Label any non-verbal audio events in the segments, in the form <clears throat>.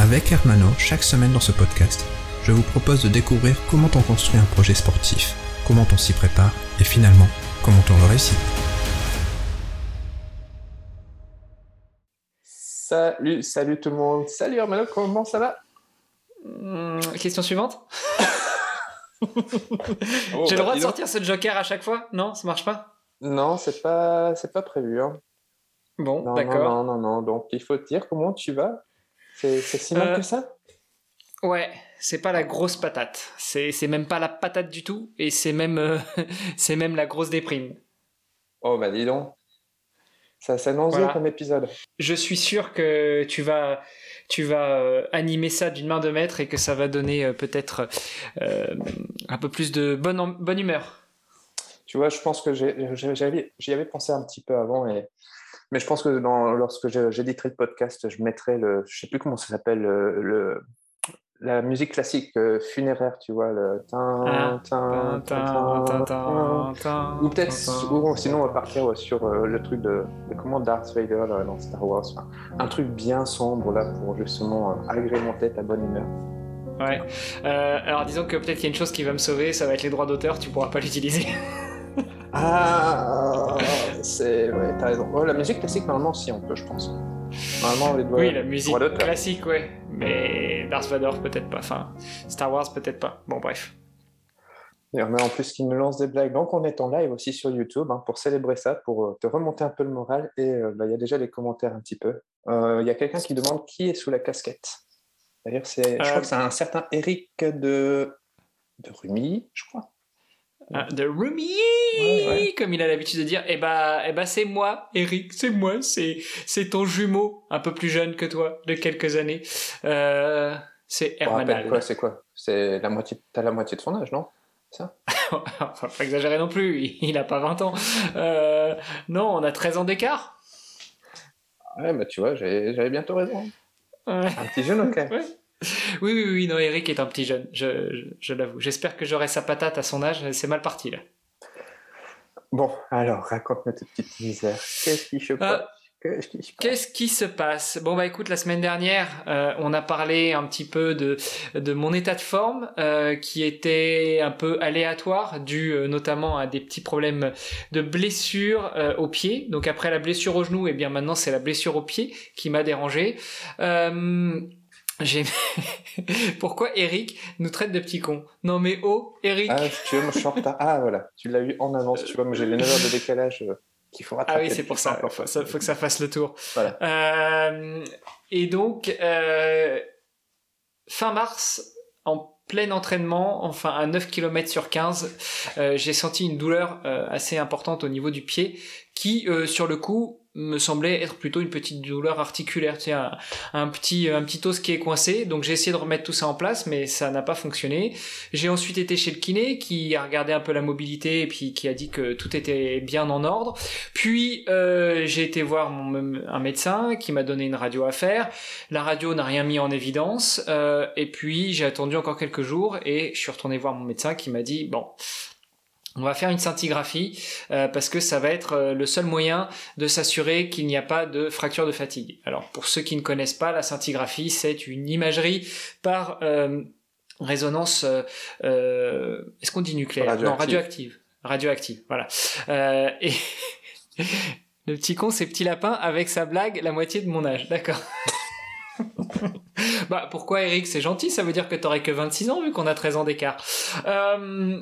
Avec Hermano, chaque semaine dans ce podcast, je vous propose de découvrir comment on construit un projet sportif, comment on s'y prépare et finalement, comment on le réussit. salut, salut tout le monde. Salut Hermano, comment ça va? Hmm, question suivante. Oh, <laughs> <laughs> J'ai le bah, droit de sortir ce joker à chaque fois? Non, ça marche pas? Non, c'est pas, c'est pas prévu. Hein. Bon, Non, d'accord. non, non, non, non. Donc il faut te dire comment tu vas. C'est si mal Euh, que ça? Ouais, c'est pas la grosse patate. C'est même pas la patate du tout, et c'est même euh, <laughs> c'est même la grosse déprime. Oh bah dis donc. Ça s'annonce Voilà. comme épisode. Je suis sûr que tu vas tu vas euh, animer ça d'une main de maître et que ça va donner peut-être euh, un peu plus de bonne bonne humeur. Tu vois, je pense que j'y avais pensé un petit peu avant, et... mais je pense que dans, lorsque j'éditerai le podcast, je mettrai le, je sais plus comment ça s'appelle, le, le- la musique classique euh, funéraire, tu vois, le tin, tin, tin, Ou peut-être, ou sinon on va partir sur euh, le truc de, de comment Darth Vader là, dans Star Wars. Enfin, un truc bien sombre là pour justement euh, agrémenter ta bonne humeur. Ouais. Euh, alors disons que peut-être qu'il y a une chose qui va me sauver, ça va être les droits d'auteur, tu pourras pas l'utiliser. <laughs> Ah, c'est. Ouais, t'as raison. Ouais, la musique classique, normalement, si on peut, je pense. Normalement, les doigts. Oui, la musique classique, ouais. Mais Darth Vader, peut-être pas. Enfin, Star Wars, peut-être pas. Bon, bref. On a en plus qui nous lance des blagues. Donc, on est en live aussi sur YouTube hein, pour célébrer ça, pour euh, te remonter un peu le moral. Et euh, bah, il y a déjà des commentaires un petit peu. Euh, Il y a quelqu'un qui demande qui est sous la casquette. D'ailleurs, c'est, je crois que c'est un certain Eric de, de Rumi, je crois. Ah, de Rumi, Ouais, ouais. comme il a l'habitude de dire. Eh bah, eh bah c'est moi, Eric, c'est moi, c'est, c'est ton jumeau, un peu plus jeune que toi, de quelques années. Euh, c'est Hermanal. quoi, c'est quoi? C'est la moitié, t'as la moitié de son âge, non? <laughs> Enfin, faut exagérer non plus, il a pas 20 ans. Euh, non, on a 13 ans d'écart. Ouais, bah tu vois, j'avais bientôt raison. Ouais. Un petit jeune, ok. <laughs> <laughs> Oui, oui, oui, non, Eric est un petit jeune, je, je, je l'avoue. J'espère que j'aurai sa patate à son âge, c'est mal parti là. Bon, alors, raconte-moi tes petites misères. Qu'est-ce qui se passe Qu'est-ce qui se passe Qu'est-ce qui se passe? Bon bah écoute, la semaine dernière, euh, on a parlé un petit peu de, de mon état de forme euh, qui était un peu aléatoire, dû euh, notamment à des petits problèmes de blessure euh, au pied. Donc après la blessure au genou, et bien maintenant c'est la blessure au pied qui m'a dérangé. J'ai... <laughs> Pourquoi Eric nous traite de petits cons? Non mais oh, Eric Ah, tu veux, moi je suis en retard. Ah, voilà, tu l'as eu en avance, tu vois, moi j'ai les 9 heures de décalage euh, qu'il faut Ah rattraper. oui, c'est pour ça. Encore Faut, que ça fasse le tour. Voilà. Euh, et donc, euh, fin mars, en plein entraînement, enfin à 9 km sur 15, euh, j'ai senti une douleur euh, assez importante au niveau du pied qui, euh, sur le coup, me semblait être plutôt une petite douleur articulaire, tu sais, un, petit un petit os qui est coincé. Donc j'ai essayé de remettre tout ça en place, mais ça n'a pas fonctionné. J'ai ensuite été chez le kiné qui a regardé un peu la mobilité et puis qui a dit que tout était bien en ordre. Puis euh, j'ai été voir un médecin qui m'a donné une radio à faire. La radio n'a rien mis en évidence. Euh, et puis j'ai attendu encore quelques jours et je suis retourné voir mon médecin qui m'a dit bon. On va faire une scintigraphie euh, parce que ça va être euh, le seul moyen de s'assurer qu'il n'y a pas de fracture de fatigue. Alors pour ceux qui ne connaissent pas, la scintigraphie c'est une imagerie par euh, résonance. euh, euh, Est-ce qu'on dit nucléaire? Non, Radioactive. radioactive. Radioactive, voilà. Euh, et <laughs> le petit con, c'est petit lapin avec sa blague, la moitié de mon âge. D'accord? <laughs> bah pourquoi Eric? C'est gentil, ça veut dire que t'aurais que 26 ans vu qu'on a 13 ans d'écart. Euh,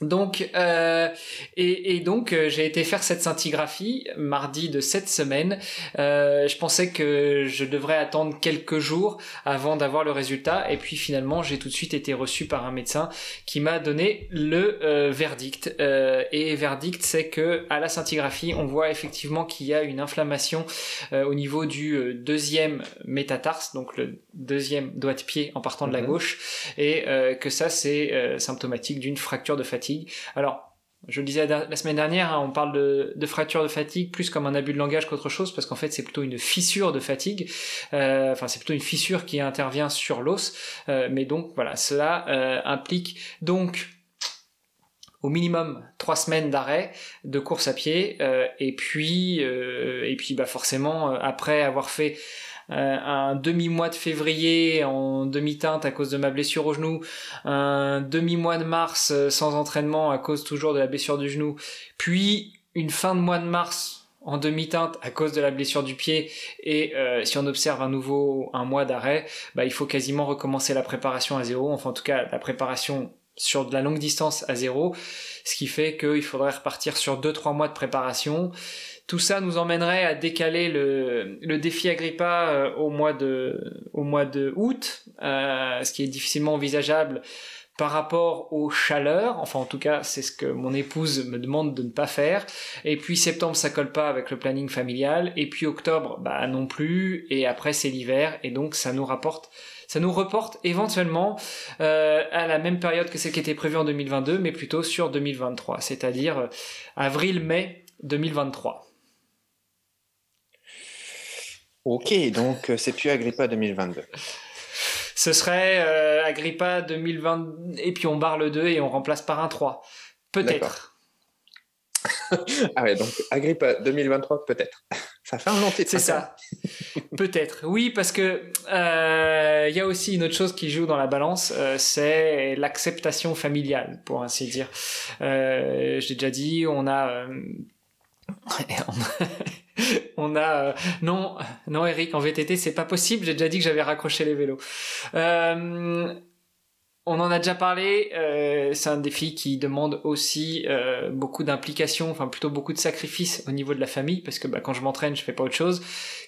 Donc, euh, et, donc, euh, j'ai été faire cette scintigraphie mardi de cette semaine. Euh, je pensais que je devrais attendre quelques jours avant d'avoir le résultat. Et puis finalement, j'ai tout de suite été reçu par un médecin qui m'a donné le verdict. et verdict, c'est que à la scintigraphie, on voit effectivement qu'il y a une inflammation au niveau du deuxième métatarse, donc le deuxième doigt de pied en partant de la mhm. gauche, et que ça, c'est symptomatique d'une fracture de fatigue alors, je le disais la semaine dernière, hein, on parle de, fracture de fatigue plus comme un abus de langage qu'autre chose, parce qu'en fait c'est plutôt une fissure de fatigue, euh, enfin c'est plutôt une fissure qui intervient sur l'os, euh, mais donc voilà, cela euh, implique donc au minimum trois semaines d'arrêt de course à pied, et puis et puis bah forcément après avoir fait un demi-mois de février en demi-teinte à cause de ma blessure au genou, un demi-mois de mars euh, sans entraînement à cause toujours de la blessure du genou, puis une fin de mois de mars en demi-teinte à cause de la blessure du pied. Et euh, si on observe un nouveau un mois d'arrêt, bah, il faut quasiment recommencer la préparation à zéro, enfin en tout cas la préparation sur de la longue distance à zéro, ce qui fait qu'il faudrait repartir sur 2-3 mois de préparation. Tout ça nous emmènerait à décaler le, le défi Agrippa euh, au mois de, au mois de août, euh, ce qui est difficilement envisageable par rapport aux chaleurs, enfin en tout cas c'est ce que mon épouse me demande de ne pas faire, et puis septembre ça colle pas avec le planning familial, et puis octobre bah non plus, et après c'est l'hiver, et donc ça nous rapporte ça nous reporte éventuellement euh, à la même période que celle qui était prévue en 2022, mais plutôt sur 2023, c'est-à-dire euh, avril-mai 2023. Ok, donc euh, c'est plus Agrippa 2022. Ce serait euh, Agrippa 2020 et puis on barre le 2 et on remplace par un 3. Peut-être. <laughs> ah ouais, donc Agrippa 2023, peut-être. <laughs> Ça fait un long C'est ça. <laughs> peut-être. Oui, parce que euh, il y a aussi une autre chose qui joue dans la balance, c'est l'acceptation familiale, pour ainsi dire. J'ai déjà dit, on a <laughs> on a euh, non non Eric en VTT c'est pas possible. J'ai déjà dit que j'avais raccroché les vélos. Euh, on en a déjà parlé, euh, c'est un défi qui demande aussi euh, beaucoup d'implication, enfin plutôt beaucoup de sacrifices au niveau de la famille, parce que bah, quand je m'entraîne, je fais pas autre chose.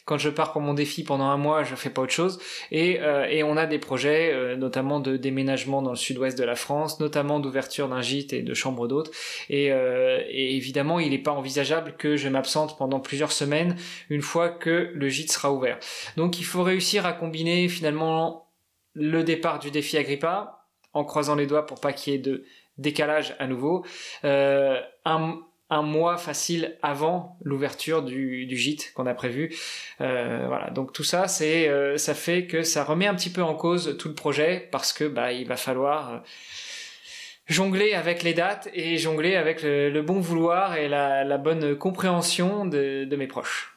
Quand je pars pour mon défi pendant un mois, je fais pas autre chose. Et, euh, et on a des projets, notamment de déménagement dans le sud-ouest de la France, notamment d'ouverture d'un gîte et de chambre d'hôtes. Et, et, évidemment, il n'est pas envisageable que je m'absente pendant plusieurs semaines une fois que le gîte sera ouvert. Donc il faut réussir à combiner finalement le départ du défi Agrippa en croisant les doigts pour pas qu'il y ait de décalage à nouveau. Euh, un, mois facile avant l'ouverture du, gîte qu'on a prévu. Euh, voilà, donc tout ça, c'est, euh, ça fait que ça remet un petit peu en cause tout le projet parce que bah il va falloir jongler avec les dates et jongler avec le, bon vouloir et la, bonne compréhension de, mes proches.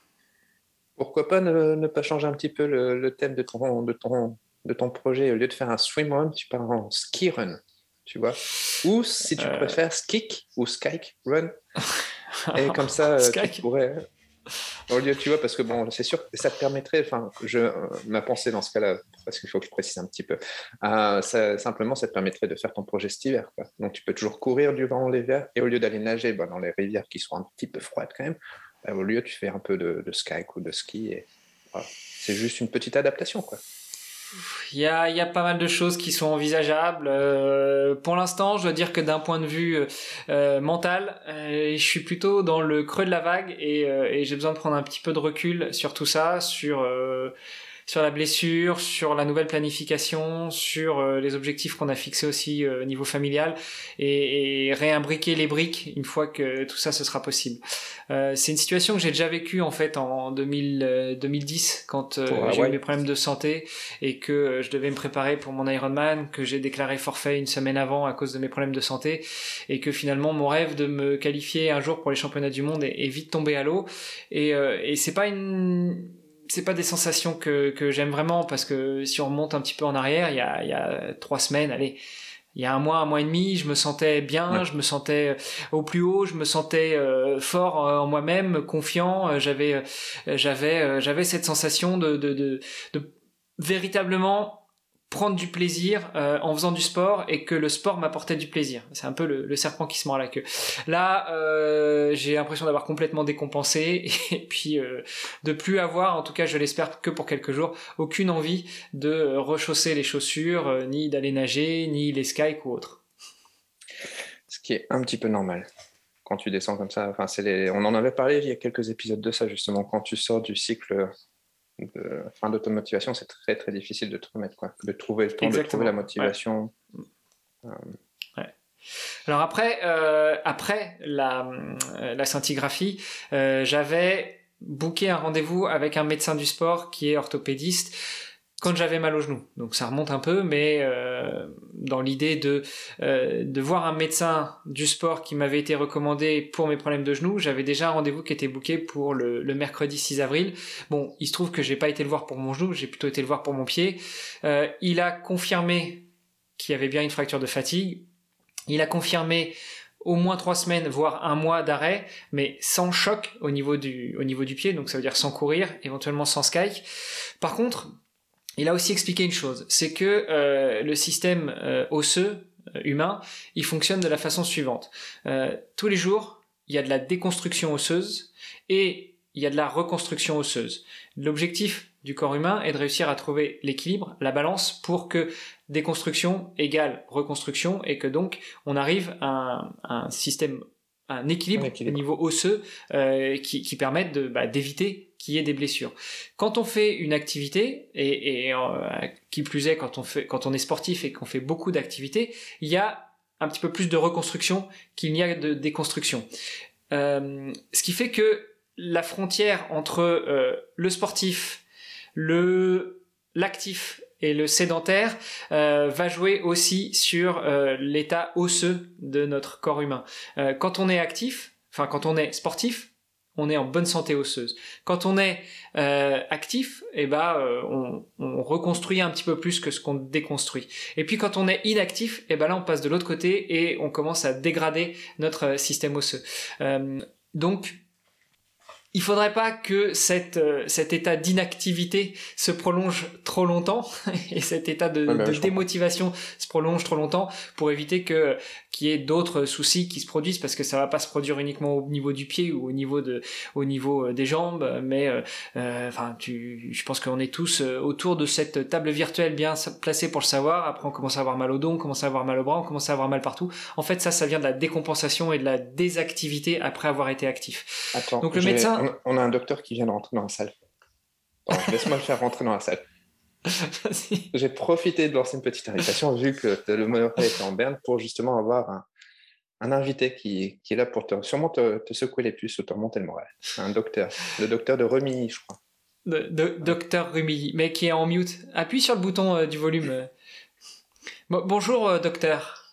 Pourquoi pas ne, pas changer un petit peu le, thème de ton, de ton de ton projet, au lieu de faire un swim run, tu pars en ski run, tu vois. Ou si tu euh. préfères skik ou skyke run. <laughs> Et comme ça, euh, tu pourrais. Au lieu, tu vois, parce que bon, c'est sûr que ça te permettrait, enfin, je, euh, ma pensée dans ce cas-là, parce qu'il faut que je précise un petit peu, ça, simplement, ça te permettrait de faire ton projet cet hiver. Quoi. Donc, tu peux toujours courir durant l'hiver, et au lieu d'aller nager bah, dans les rivières qui sont un petit peu froides quand même, bah, au lieu, tu fais un peu de, de ou de ski, et c'est juste une petite adaptation, quoi. Il y a, y a, pas mal de choses qui sont envisageables. Euh, pour l'instant, je dois dire que d'un point de vue euh, mental, euh, je suis plutôt dans le creux de la vague et j'ai besoin de prendre un petit peu de recul sur tout ça, sur sur la blessure, sur la nouvelle planification, sur euh, les objectifs qu'on a fixés aussi euh, au niveau familial et, et, réimbriquer les briques une fois que tout ça ce sera possible. Euh, c'est une situation que j'ai déjà vécue en fait en 2000, 2010 quand j'ai eu mes problèmes de santé et que je devais me préparer pour mon Ironman, que j'ai déclaré forfait une semaine avant à cause de mes problèmes de santé et que finalement mon rêve de me qualifier un jour pour les championnats du monde est, est vite tombé à l'eau et, et c'est pas une c'est pas des sensations que, que j'aime vraiment parce que si on remonte un petit peu en arrière, il y a, il y a trois semaines, allez, il y a un mois, un mois et demi, je me sentais bien, je me sentais euh, au plus haut, je me sentais euh, fort euh, en moi-même, confiant. j'avais, j'avais, j'avais cette sensation de, de, de, de véritablement prendre du plaisir euh, en faisant du sport et que le sport m'apportait du plaisir. C'est un peu le, serpent qui se mord la queue. Là, euh, j'ai l'impression d'avoir complètement décompensé <laughs> et puis euh, de plus avoir, en tout cas je l'espère que pour quelques jours, aucune envie de rechausser les chaussures, ni d'aller nager, ni les skikes ou autre. Ce qui est un petit peu normal quand tu descends comme ça. Enfin, On en avait parlé il y a quelques épisodes de ça justement. Quand tu sors du cycle de fin d'automotivation, c'est très très difficile de te remettre, quoi. de trouver le temps, de trouver la motivation. Euh, Alors après, euh, après la, euh, la scintigraphie, j'avais booké un rendez-vous avec un médecin du sport qui est orthopédiste quand j'avais mal au genou. Donc ça remonte un peu, mais euh, dans l'idée de, euh, de voir un médecin du sport qui m'avait été recommandé pour mes problèmes de genou, j'avais déjà un rendez-vous qui était booké pour le, le, mercredi 6 avril. Bon, il se trouve que j'ai pas été le voir pour mon genou, j'ai plutôt été le voir pour mon pied. Euh, il a confirmé qu'il y avait bien une fracture de fatigue. Il a confirmé au moins trois semaines, voire un mois d'arrêt, mais sans choc au niveau du, au niveau du pied, donc ça veut dire sans courir, éventuellement sans sky. Par contre, il a aussi expliqué une chose, c'est que euh, le système euh, osseux euh, humain, il fonctionne de la façon suivante. tous les jours, il y a de la déconstruction osseuse et il y a de la reconstruction osseuse. L'objectif du corps humain est de réussir à trouver l'équilibre, la balance pour que déconstruction égale reconstruction et que donc on arrive à un, système un équilibre, au niveau osseux qui, qui permette bah, d'éviter qu'il y ait des blessures. Quand on fait une activité, et, euh, qui plus est quand on, fait, quand on est sportif et qu'on fait beaucoup d'activités, il y a un petit peu plus de reconstruction qu'il n'y a de déconstruction. Euh, ce qui fait que la frontière entre euh, le sportif, le l'actif et le sédentaire va jouer aussi sur l'état osseux de notre corps humain. quand on est actif, enfin quand on est sportif, on est en bonne santé osseuse. Quand on est euh, actif, eh ben, euh, on, reconstruit un petit peu plus que ce qu'on déconstruit. Et puis quand on est inactif, eh ben là on passe de l'autre côté et on commence à dégrader notre euh, système osseux. donc il faudrait pas que cette, euh, cet état d'inactivité se prolonge trop longtemps <laughs> et cet état de, démotivation se prolonge trop longtemps pour éviter que qu'il y ait d'autres soucis qui se produisent parce que ça va pas se produire uniquement au niveau du pied ou au niveau de au niveau euh, des jambes mais euh, enfin tu je pense qu'on est tous autour de cette table virtuelle bien placée pour le savoir. Après on commence à avoir mal au dos on commence à avoir mal au bras on commence à avoir mal partout. En fait ça ça vient de la décompensation et de la désactivité après avoir été actif. Donc le médecin on, a un docteur qui vient de rentrer dans la salle. <laughs> Laisse-moi le faire rentrer dans la salle. J'ai profité de lancer une petite invitation vu que le monorail était en berne pour justement avoir un, invité qui, est là pour te, sûrement te, secouer les puces ou te remonter le moral. Un docteur, le docteur de Remilly, je crois. De, docteur Remilly, mais qui est en mute. Appuie sur le bouton euh, du volume. bonjour, euh, docteur.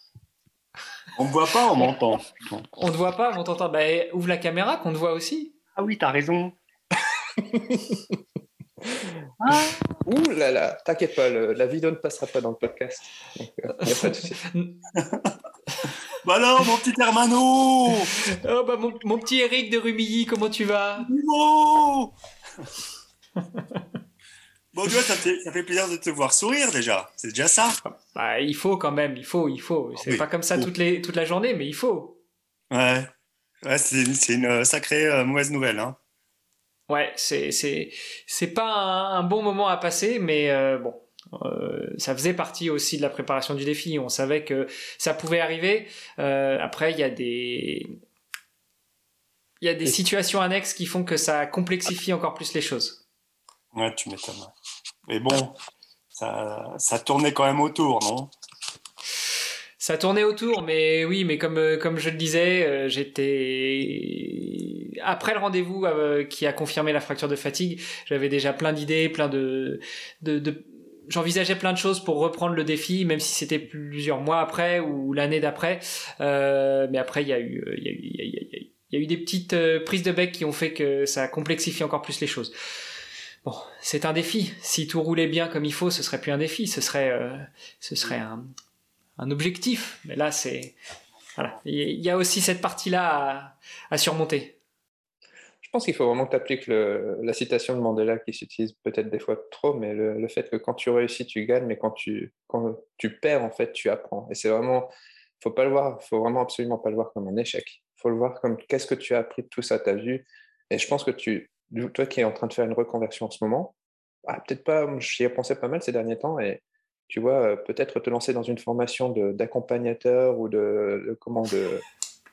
On ne voit pas, on m'entend. On ne voit pas, on t'entend. Bah, ouvre la caméra qu'on te voit aussi. Ah oui, t'as raison. <laughs> ah. Ouh là là, t'inquiète pas, la vidéo ne passera pas dans le podcast. Euh, <laughs> bah alors, mon petit Hermano oh, bah, mon, petit Eric de Rumilly, comment tu vas? Bon, tu vois, ça, fait plaisir de te voir sourire déjà. C'est déjà ça. Bah, il faut quand même, il faut, il faut. C'est pas comme ça toute, les, toute la journée, mais il faut. Ouais c'est une euh, sacrée euh, mauvaise nouvelle. Hein. Ouais, c'est c'est pas un, bon moment à passer, mais euh, bon, ça faisait partie aussi de la préparation du défi. On savait que ça pouvait arriver. après, il y a des il y a des situations annexes qui font que ça complexifie encore plus les choses. Ouais, tu m'étonnes. Mais bon, ça, ça tournait quand même autour, non? Ça tournait autour, mais oui, mais comme euh, comme je le disais, euh, j'étais après le rendez-vous euh, qui a confirmé la fracture de fatigue, j'avais déjà plein d'idées, plein de, de, j'envisageais plein de choses pour reprendre le défi, même si c'était plusieurs mois après ou l'année d'après. mais après, il y a eu, il y a eu, il y a eu des petites prises de bec qui ont fait que ça complexifie encore plus les choses. Bon, c'est un défi. Si tout roulait bien comme il faut, ce serait plus un défi, ce serait, ce serait un, un objectif. Mais là, c'est. Voilà. Il y a aussi cette partie-là à, surmonter. Je pense qu'il faut vraiment que tu appliques la citation de Mandela qui s'utilise peut-être des fois trop, mais le, fait que quand tu réussis, tu gagnes, mais quand tu, quand tu perds, en fait, tu apprends. Et c'est vraiment, faut pas le voir, faut vraiment absolument pas le voir comme un échec. Faut le voir comme qu'est-ce que tu as appris de tout ça, tu as vu. Et je pense que tu, toi qui es en train de faire une reconversion en ce moment, ah, peut-être pas, j'y ai pensé pas mal ces derniers temps, et tu vois, euh, peut-être te lancer dans une formation d'accompagnateur ou de, comment, de,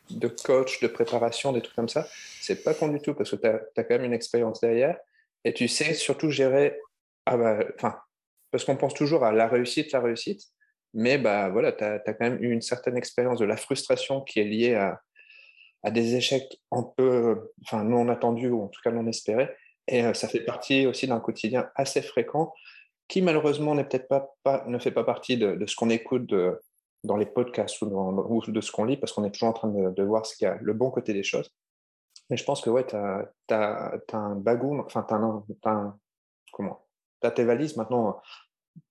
de coach, de préparation, des trucs comme ça, c'est pas con du tout parce que tu as, quand même une expérience derrière et tu sais surtout gérer. Ah bah, parce qu'on pense toujours à la réussite, la réussite, mais bah voilà, tu as, quand même eu une certaine expérience de la frustration qui est liée à, à des échecs un peu, non attendus ou en tout cas non espérés. Et euh, ça fait partie aussi d'un quotidien assez fréquent qui malheureusement n'est peut-être pas, pas, ne fait pas partie de, de ce qu'on écoute de, dans les podcasts ou, dans, de ce qu'on lit, parce qu'on est toujours en train de, voir ce qu'il y a, le bon côté des choses. Mais je pense que ouais, tu as, as, un bagou, enfin, tu as, comment as tes valises maintenant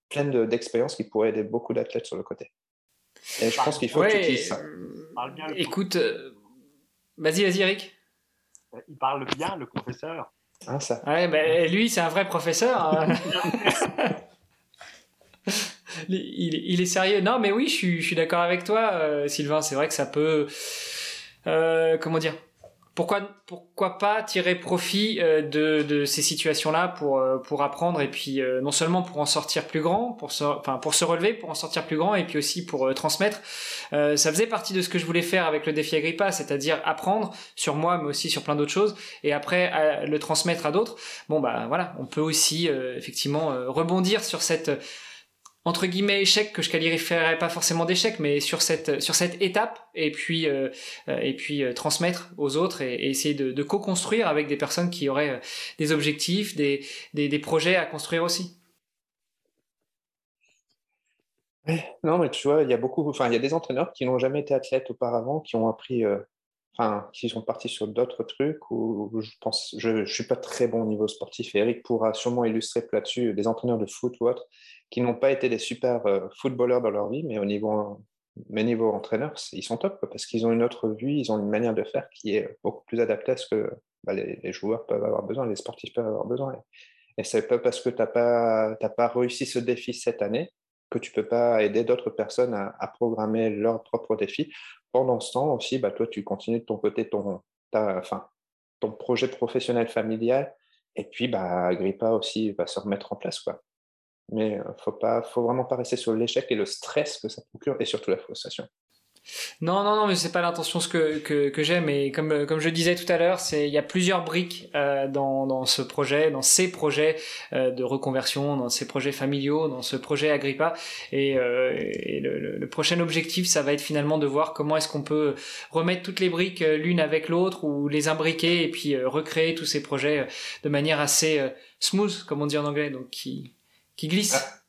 pleines d'expériences qui pourraient aider beaucoup d'athlètes sur le côté. Et je pense qu'il faut que tu utilises ça. Écoute, euh, vas-y, vas-y, Eric. Il parle bien, le professeur. Ah, ça. Ouais, ben, lui, c'est un vrai professeur. Hein. <laughs> il, est sérieux. Non, mais oui, je suis, je suis d'accord avec toi, euh, Sylvain. C'est vrai que ça peut. Euh, comment dire pourquoi, pourquoi pas tirer profit euh, de, de ces situations-là pour, euh, pour apprendre et puis euh, non seulement pour en sortir plus grand, pour se, enfin, pour se relever, pour en sortir plus grand et puis aussi pour transmettre. ça faisait partie de ce que je voulais faire avec le défi Agrippa, c'est-à-dire apprendre sur moi mais aussi sur plein d'autres choses et après le transmettre à d'autres. Bon bah voilà, on peut aussi effectivement rebondir sur cette entre guillemets échec que je qualifierais pas forcément d'échec mais sur cette sur cette étape et puis euh, euh, et puis euh, transmettre aux autres et, essayer de, co-construire avec des personnes qui auraient des objectifs des, des, projets à construire aussi. Non mais tu vois il y a beaucoup enfin il y a des entraîneurs qui n'ont jamais été athlètes auparavant qui ont appris enfin qui sont partis sur d'autres trucs ou je pense je suis pas très bon au niveau sportif. Et Eric pourra sûrement illustrer là-dessus des entraîneurs de foot ou autres qui n'ont pas été des super euh, footballeurs dans leur vie, mais au niveau, mais niveau entraîneur, ils sont top parce qu'ils ont une autre vue, ils ont une manière de faire qui est beaucoup plus adaptée à ce que bah, les, joueurs peuvent avoir besoin, les sportifs peuvent avoir besoin. Et c'est pas parce que tu n'as pas, pas réussi ce défi cette année que tu peux pas aider d'autres personnes à, programmer leur propre défi. Pendant ce temps aussi, bah, toi, tu continues de ton côté ton, enfin, ton projet professionnel familial. Et puis, bah, Agrippa aussi va se remettre en place. Quoi. Mais euh, faut pas, faut vraiment pas rester sur l'échec et le stress que ça procure et surtout la frustration. Non, non, non, mais c'est pas l'intention que, que, que j'ai, mais comme, comme je disais tout à l'heure, c'est il y a plusieurs briques euh, dans, dans ce projet, dans ces projets euh, de reconversion, dans ces projets familiaux, dans ce projet Agrippa, et, euh, et le, le, prochain objectif, ça va être finalement de voir comment est-ce qu'on peut remettre toutes les briques l'une avec l'autre ou les imbriquer et puis recréer tous ces projets de manière assez smooth, comme on dit en anglais, donc qui qui glisse. Ah,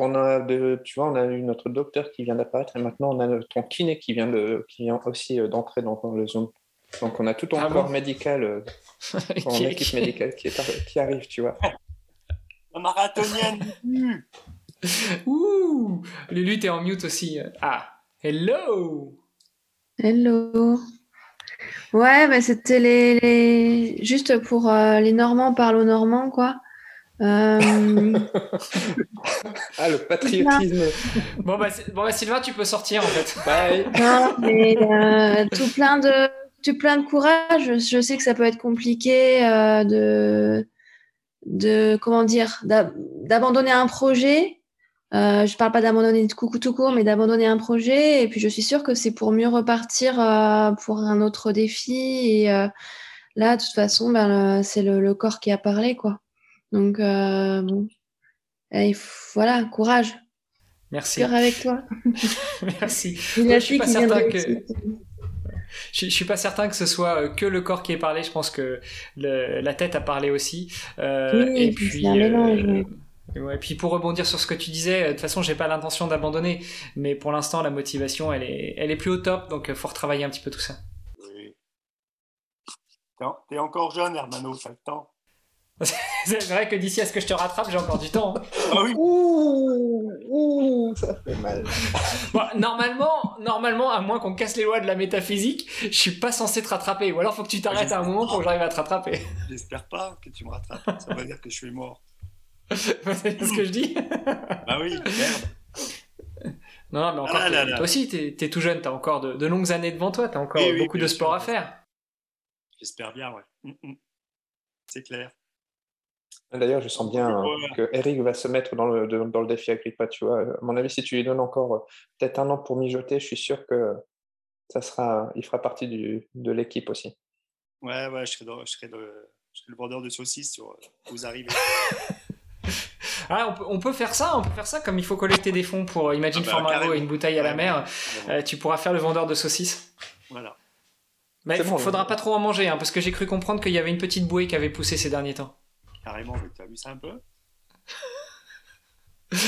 as de, tu vois, on a eu notre docteur qui vient d'apparaître et maintenant on a ton kiné qui vient, de, qui vient aussi euh, d'entrer dans, le Zoom. Donc on a tout ton ah corps médical, euh, <laughs> ton équipe médicale qui, est, qui arrive, tu vois. <laughs> La marathonienne <laughs> Ouh Lulu, t'es en mute aussi. Ah, hello Hello Ouais, mais c'était les, juste pour euh, les Normands parlent aux Normands, quoi. Euh, <laughs> ah, le patriotisme. bon, bah, bon, bah, Sylvain, tu peux sortir en fait. Bye. <laughs> Non, mais euh, tout plein de tout plein de courage. Je sais que ça peut être compliqué euh, de de comment dire d'abandonner un projet. Euh, je parle pas d'abandonner tout, tout court, mais d'abandonner un projet. Et puis je suis sûre que c'est pour mieux repartir pour un autre défi. Et là, de toute façon, ben, c'est le, le corps qui a parlé, quoi. Donc, euh, bon, et voilà, courage. Merci. Cœur avec toi. <laughs> Merci. je suis pas certain que. Je, suis pas certain que ce soit euh, que le corps qui ait parlé. Je pense que le, la tête a parlé aussi. Euh, oui, et puis. Un mélange, puis pour rebondir sur ce que tu disais, de toute façon, j'ai pas l'intention d'abandonner, mais pour l'instant, la motivation, elle est, elle est plus au top, donc il faut retravailler un petit peu tout ça. Oui. T'es encore jeune, Hermano, ça le temps. C'est vrai que d'ici à ce que je te rattrape, j'ai encore du temps. Ah oui, Ouh, ouh, ça fait mal. <laughs> Bon, normalement, normalement, à moins qu'on casse les lois de la métaphysique, je suis pas censé te rattraper. Ou alors faut que tu t'arrêtes à un moment pour que j'arrive à te rattraper. j'espère pas que tu me rattrapes. Ça veut dire que je suis mort. <laughs> c'est ce que je dis? Bah oui, merde. Non, non, mais encore, Ah là t'es- là. toi aussi, t'es es tout jeune, t'as encore de, de longues années devant toi, t'as encore Oui, oui, beaucoup de sport sûr. à faire. J'espère bien, ouais. Mm, mm. C'est clair. D'ailleurs, je sens bien Ouais. hein, que Eric va se mettre dans le, de- dans le défi Agrippa, tu vois. À mon avis, si tu lui donnes encore euh, peut-être un an pour mijoter, je suis sûr que ça sera, il fera partie du, de l'équipe aussi. Ouais, ouais, je serai, dans- je serai, le, je serai le vendeur de saucisses sur euh, vous arrivez. <laughs> Ah, on peut, on peut faire ça, on peut faire ça comme il faut collecter des fonds pour euh, Imagine Ah bah, et une bouteille à la Ouais, mer. ouais, euh, tu pourras faire le vendeur de saucisses. Voilà. Mais il bon, faudra mais- pas trop en manger, hein, parce que j'ai cru comprendre qu'il y avait une petite bouée qui avait poussé ces derniers temps. Carrément, mais tu as vu ça un peu <laughs>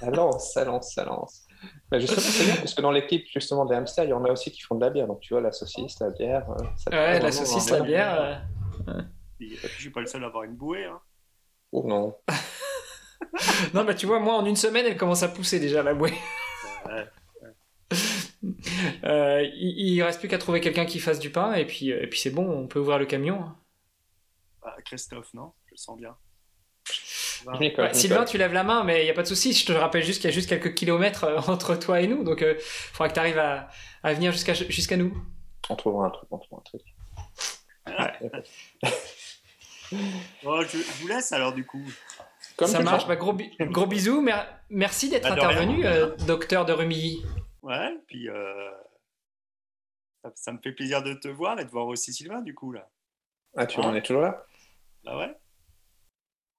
Ça lance, ça lance, ça lance. Mais justement, c'est bien, parce que dans l'équipe justement des hamsters, il y en a aussi qui font de la bière. Donc tu vois, la saucisse, la bière. euh, ça Ouais, la saucisse, la bière. euh, Et je suis pas le seul à avoir une bouée. Hein. Oh non. <laughs> Non, bah tu vois, moi en une semaine, elle commence à pousser déjà la bouée. Ouais. Euh, il, il reste plus qu'à trouver quelqu'un qui fasse du pain, et puis, euh, et puis c'est bon, on peut ouvrir le camion. Bah, Christophe, non? Je le sens bien. Sylvain, tu lèves la main, mais il n'y a pas de souci. Je te rappelle juste qu'il y a juste quelques kilomètres euh, entre toi et nous, donc il faudra que tu arrives à, à venir jusqu'à jusqu'à nous. On trouvera un truc, on trouvera un truc. Oh, je, je vous laisse alors du coup. Comme Ça marche, bah, gros, bi- gros bisous, mer- merci d'être Bah, rien. intervenu, euh, docteur de Rumilly. Ouais, puis euh, ça, ça me fait plaisir de te voir et de voir aussi Sylvain du coup là. Ah, tu en es toujours là? Bah ouais?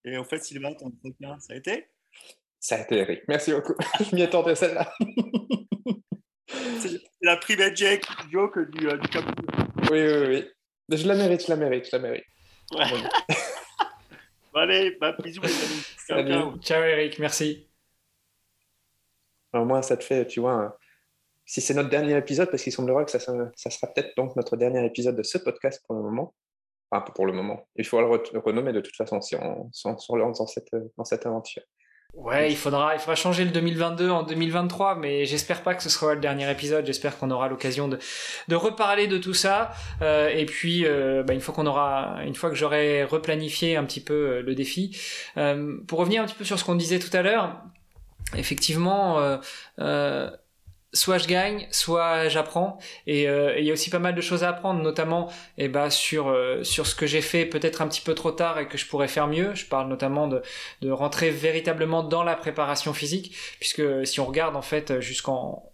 Et au fait, Sylvain, ton entretien, ça a été? Ça a été Eric. Merci beaucoup. <laughs> je m'y attendais celle-là. C'est la private joke, joke du, euh, du Cameroun. Oui, oui, oui. Je la mérite, je la mérite, je la mérite. Ouais. <laughs> Bon, allez, bah, bisous les amis. Ciao, Salut. ciao. Ciao Eric, merci. Alors, moi, ça te fait, tu vois, un- si c'est notre dernier épisode, parce qu'il semblera que ça, ça sera peut-être donc notre dernier épisode de ce podcast pour le moment. Enfin, pour le moment. Il faudra le re- le renommer de toute façon si on, si relance dans cette, aventure. Ouais, il faudra, il faudra changer le 2022 en 2023, mais j'espère pas que ce sera le dernier épisode. J'espère qu'on aura l'occasion de, reparler de tout ça. Euh, et puis, euh, bah, une fois qu'on aura, une fois que j'aurai replanifié un petit peu euh, le défi, pour revenir un petit peu sur ce qu'on disait tout à l'heure, effectivement, soit je gagne, soit j'apprends. Et euh, et il y a aussi pas mal de choses à apprendre, notamment eh ben, sur, euh, sur ce que j'ai fait peut-être un petit peu trop tard et que je pourrais faire mieux. Je parle notamment de, de rentrer véritablement dans la préparation physique, puisque si on regarde en fait jusqu'en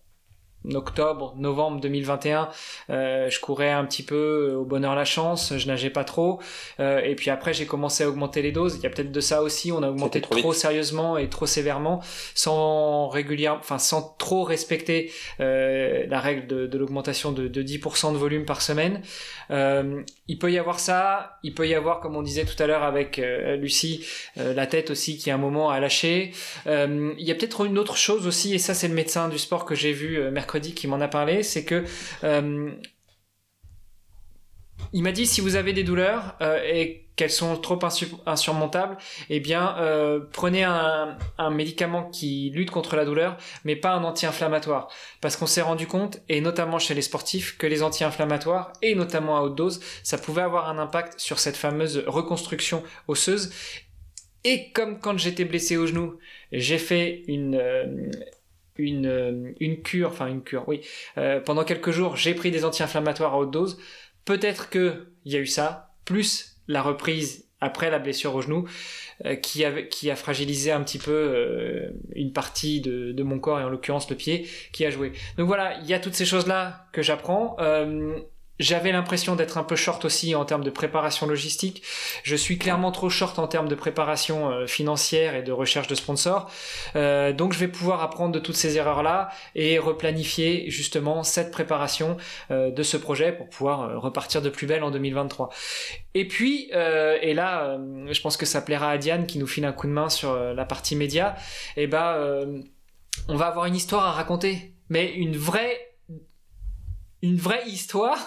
octobre, novembre 2021, euh, je courais un petit peu au bonheur la chance, je nageais pas trop, euh, et puis après j'ai commencé à augmenter les doses. Il y a peut-être de ça aussi, on a augmenté trop sérieusement et trop sévèrement, sans régulière, enfin sans trop respecter euh, la règle de, de l'augmentation de, de 10% de volume par semaine. Euh, il peut y avoir ça, il peut y avoir, comme on disait tout à l'heure avec euh, Lucie, euh, la tête aussi qui à un moment a lâché. Euh, il y a peut-être une autre chose aussi, et ça c'est le médecin du sport que j'ai vu euh, mercredi qui m'en a parlé, c'est que euh, il m'a dit si vous avez des douleurs euh, et qu'elles sont trop insu- insurmontables, eh bien euh, prenez un, médicament qui lutte contre la douleur, mais pas un anti-inflammatoire, parce qu'on s'est rendu compte, et notamment chez les sportifs, que les anti-inflammatoires et notamment à haute dose, ça pouvait avoir un impact sur cette fameuse reconstruction osseuse. Et comme quand j'étais blessé au genou, j'ai fait une une, euh, une cure, enfin une cure, oui. Euh, pendant quelques jours, j'ai pris des anti-inflammatoires à haute dose. Peut-être que il y a eu ça, plus la reprise après la blessure au genou, euh, qui, avait, qui a fragilisé un petit peu une partie de, de mon corps, et en l'occurrence le pied, qui a joué. Donc voilà, il y a toutes ces choses-là que j'apprends. J'avais l'impression d'être un peu short aussi en termes de préparation logistique. Je suis clairement trop short en termes de préparation euh, financière et de recherche de sponsors. Euh, donc je vais pouvoir apprendre de toutes ces erreurs-là et replanifier justement cette préparation euh, de ce projet pour pouvoir repartir de plus belle en 2023. Et puis, et là, je pense que ça plaira à Diane qui nous file un coup de main sur la partie média, et ben, euh, on va avoir une histoire à raconter, mais une vraie, une vraie histoire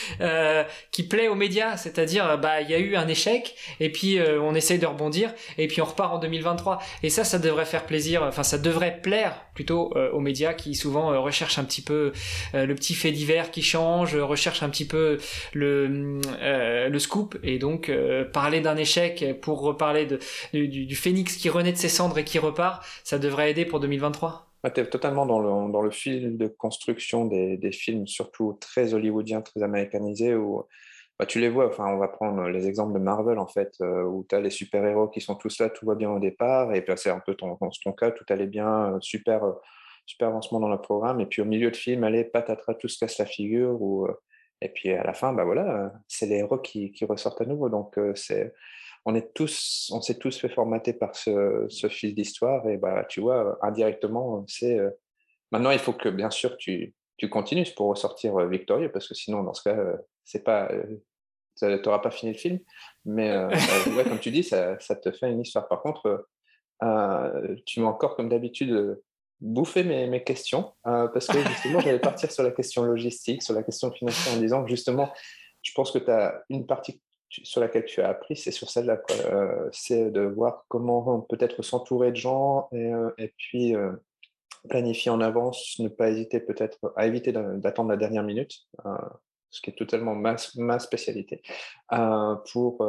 <laughs> euh, qui plaît aux médias, c'est-à-dire bah il y a eu un échec et puis euh, on essaye de rebondir et puis on repart en 2023 et ça ça devrait faire plaisir, enfin ça devrait plaire plutôt euh, aux médias qui souvent recherchent un petit peu le petit fait divers qui change, recherchent un petit peu le le scoop. Et donc parler d'un échec pour reparler de, du, du phénix qui renaît de ses cendres et qui repart, ça devrait aider pour 2023. Ah, tu es totalement dans le, dans le fil de construction des, des, films, surtout très hollywoodiens, très américanisés, où bah, tu les vois, enfin, on va prendre les exemples de Marvel, en fait, euh, où tu as les super-héros qui sont tous là, tout va bien au départ, et puis c'est un peu ton, ton cas, tout allait bien, euh, super, euh, super avancement dans le programme, et puis au milieu de film, allez, patatras, tout se casse la figure, ou, et puis à la fin, bah voilà, c'est les héros qui, qui ressortent à nouveau, donc c'est on est tous, on s'est tous fait formater par ce, ce fil d'histoire et bah tu vois indirectement c'est euh, maintenant il faut que bien sûr tu tu continues pour ressortir euh, victorieux parce que sinon dans ce cas euh, c'est pas tu n'auras pas fini le film. Mais <laughs> bah, comme tu dis ça, ça, te fait une histoire. Par contre tu m'as encore comme d'habitude bouffé mes, mes questions parce que justement j'allais partir sur la question logistique sur la question financière en disant justement je pense que tu as une partie sur laquelle tu as appris, c'est sur celle-là. Euh, c'est de voir comment peut-être s'entourer de gens et, euh, puis euh, planifier en avance, ne pas hésiter peut-être à éviter d'attendre la dernière minute ce qui est totalement ma, ma spécialité. Pour,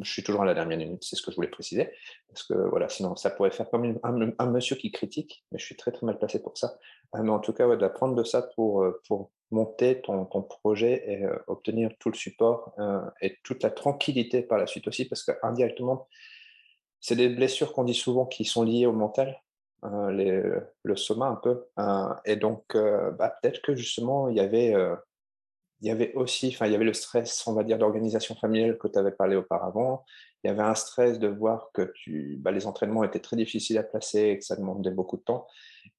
je suis toujours à la dernière minute, c'est ce que je voulais préciser, parce que voilà, sinon ça pourrait faire comme un, monsieur qui critique, mais je suis très très mal placé pour ça. Mais en tout cas, ouais, d'apprendre de ça pour pour monter ton, projet et obtenir tout le support et toute la tranquillité par la suite aussi, parce qu'indirectement, c'est des blessures qu'on dit souvent qui sont liées au mental. Les, le soma un peu et donc bah, peut-être que justement il y avait il y avait aussi, enfin, il y avait le stress, on va dire, d'organisation familiale que tu avais parlé auparavant. Il y avait un stress de voir que tu, bah, les entraînements étaient très difficiles à placer et que ça demandait beaucoup de temps.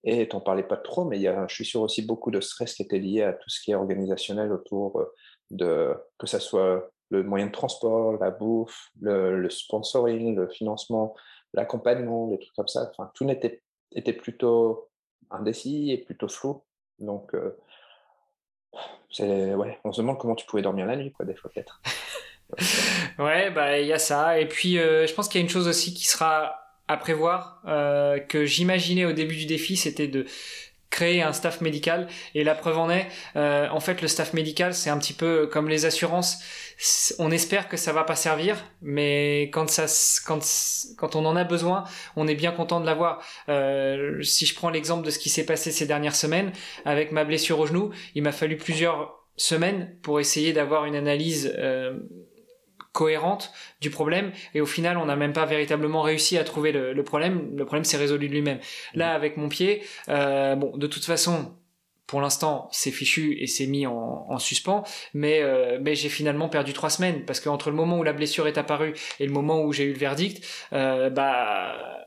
Et tu n'en parlais pas trop, mais il y a, je suis sûr aussi beaucoup de stress qui était lié à tout ce qui est organisationnel autour euh, de, que ça soit le moyen de transport, la bouffe, le, sponsoring, le financement, l'accompagnement, les trucs comme ça. Enfin, tout n'était, était plutôt indécis et plutôt flou. Donc, euh, ouais, on se demande comment tu pouvais dormir la nuit, quoi, des fois peut-être. <laughs> ouais, bah il y a ça. Et puis euh, je pense qu'il y a une chose aussi qui sera à prévoir euh, que j'imaginais au début du défi, c'était de créer un staff médical. Et la preuve en est euh, en fait le staff médical c'est un petit peu comme les assurances. On espère que ça va pas servir mais quand ça quand quand on en a besoin on est bien content de l'avoir. Euh, si je prends l'exemple de ce qui s'est passé ces dernières semaines avec ma blessure au genou il m'a fallu plusieurs semaines pour essayer d'avoir une analyse euh, cohérente du problème et au final on n'a même pas véritablement réussi à trouver le, problème. Le problème s'est résolu de lui-même. Là avec mon pied euh, bon de toute façon pour l'instant, c'est fichu et c'est mis en, suspens, mais, euh, mais j'ai finalement perdu trois semaines parce qu'entre le moment où la blessure est apparue et le moment où j'ai eu le verdict, euh, bah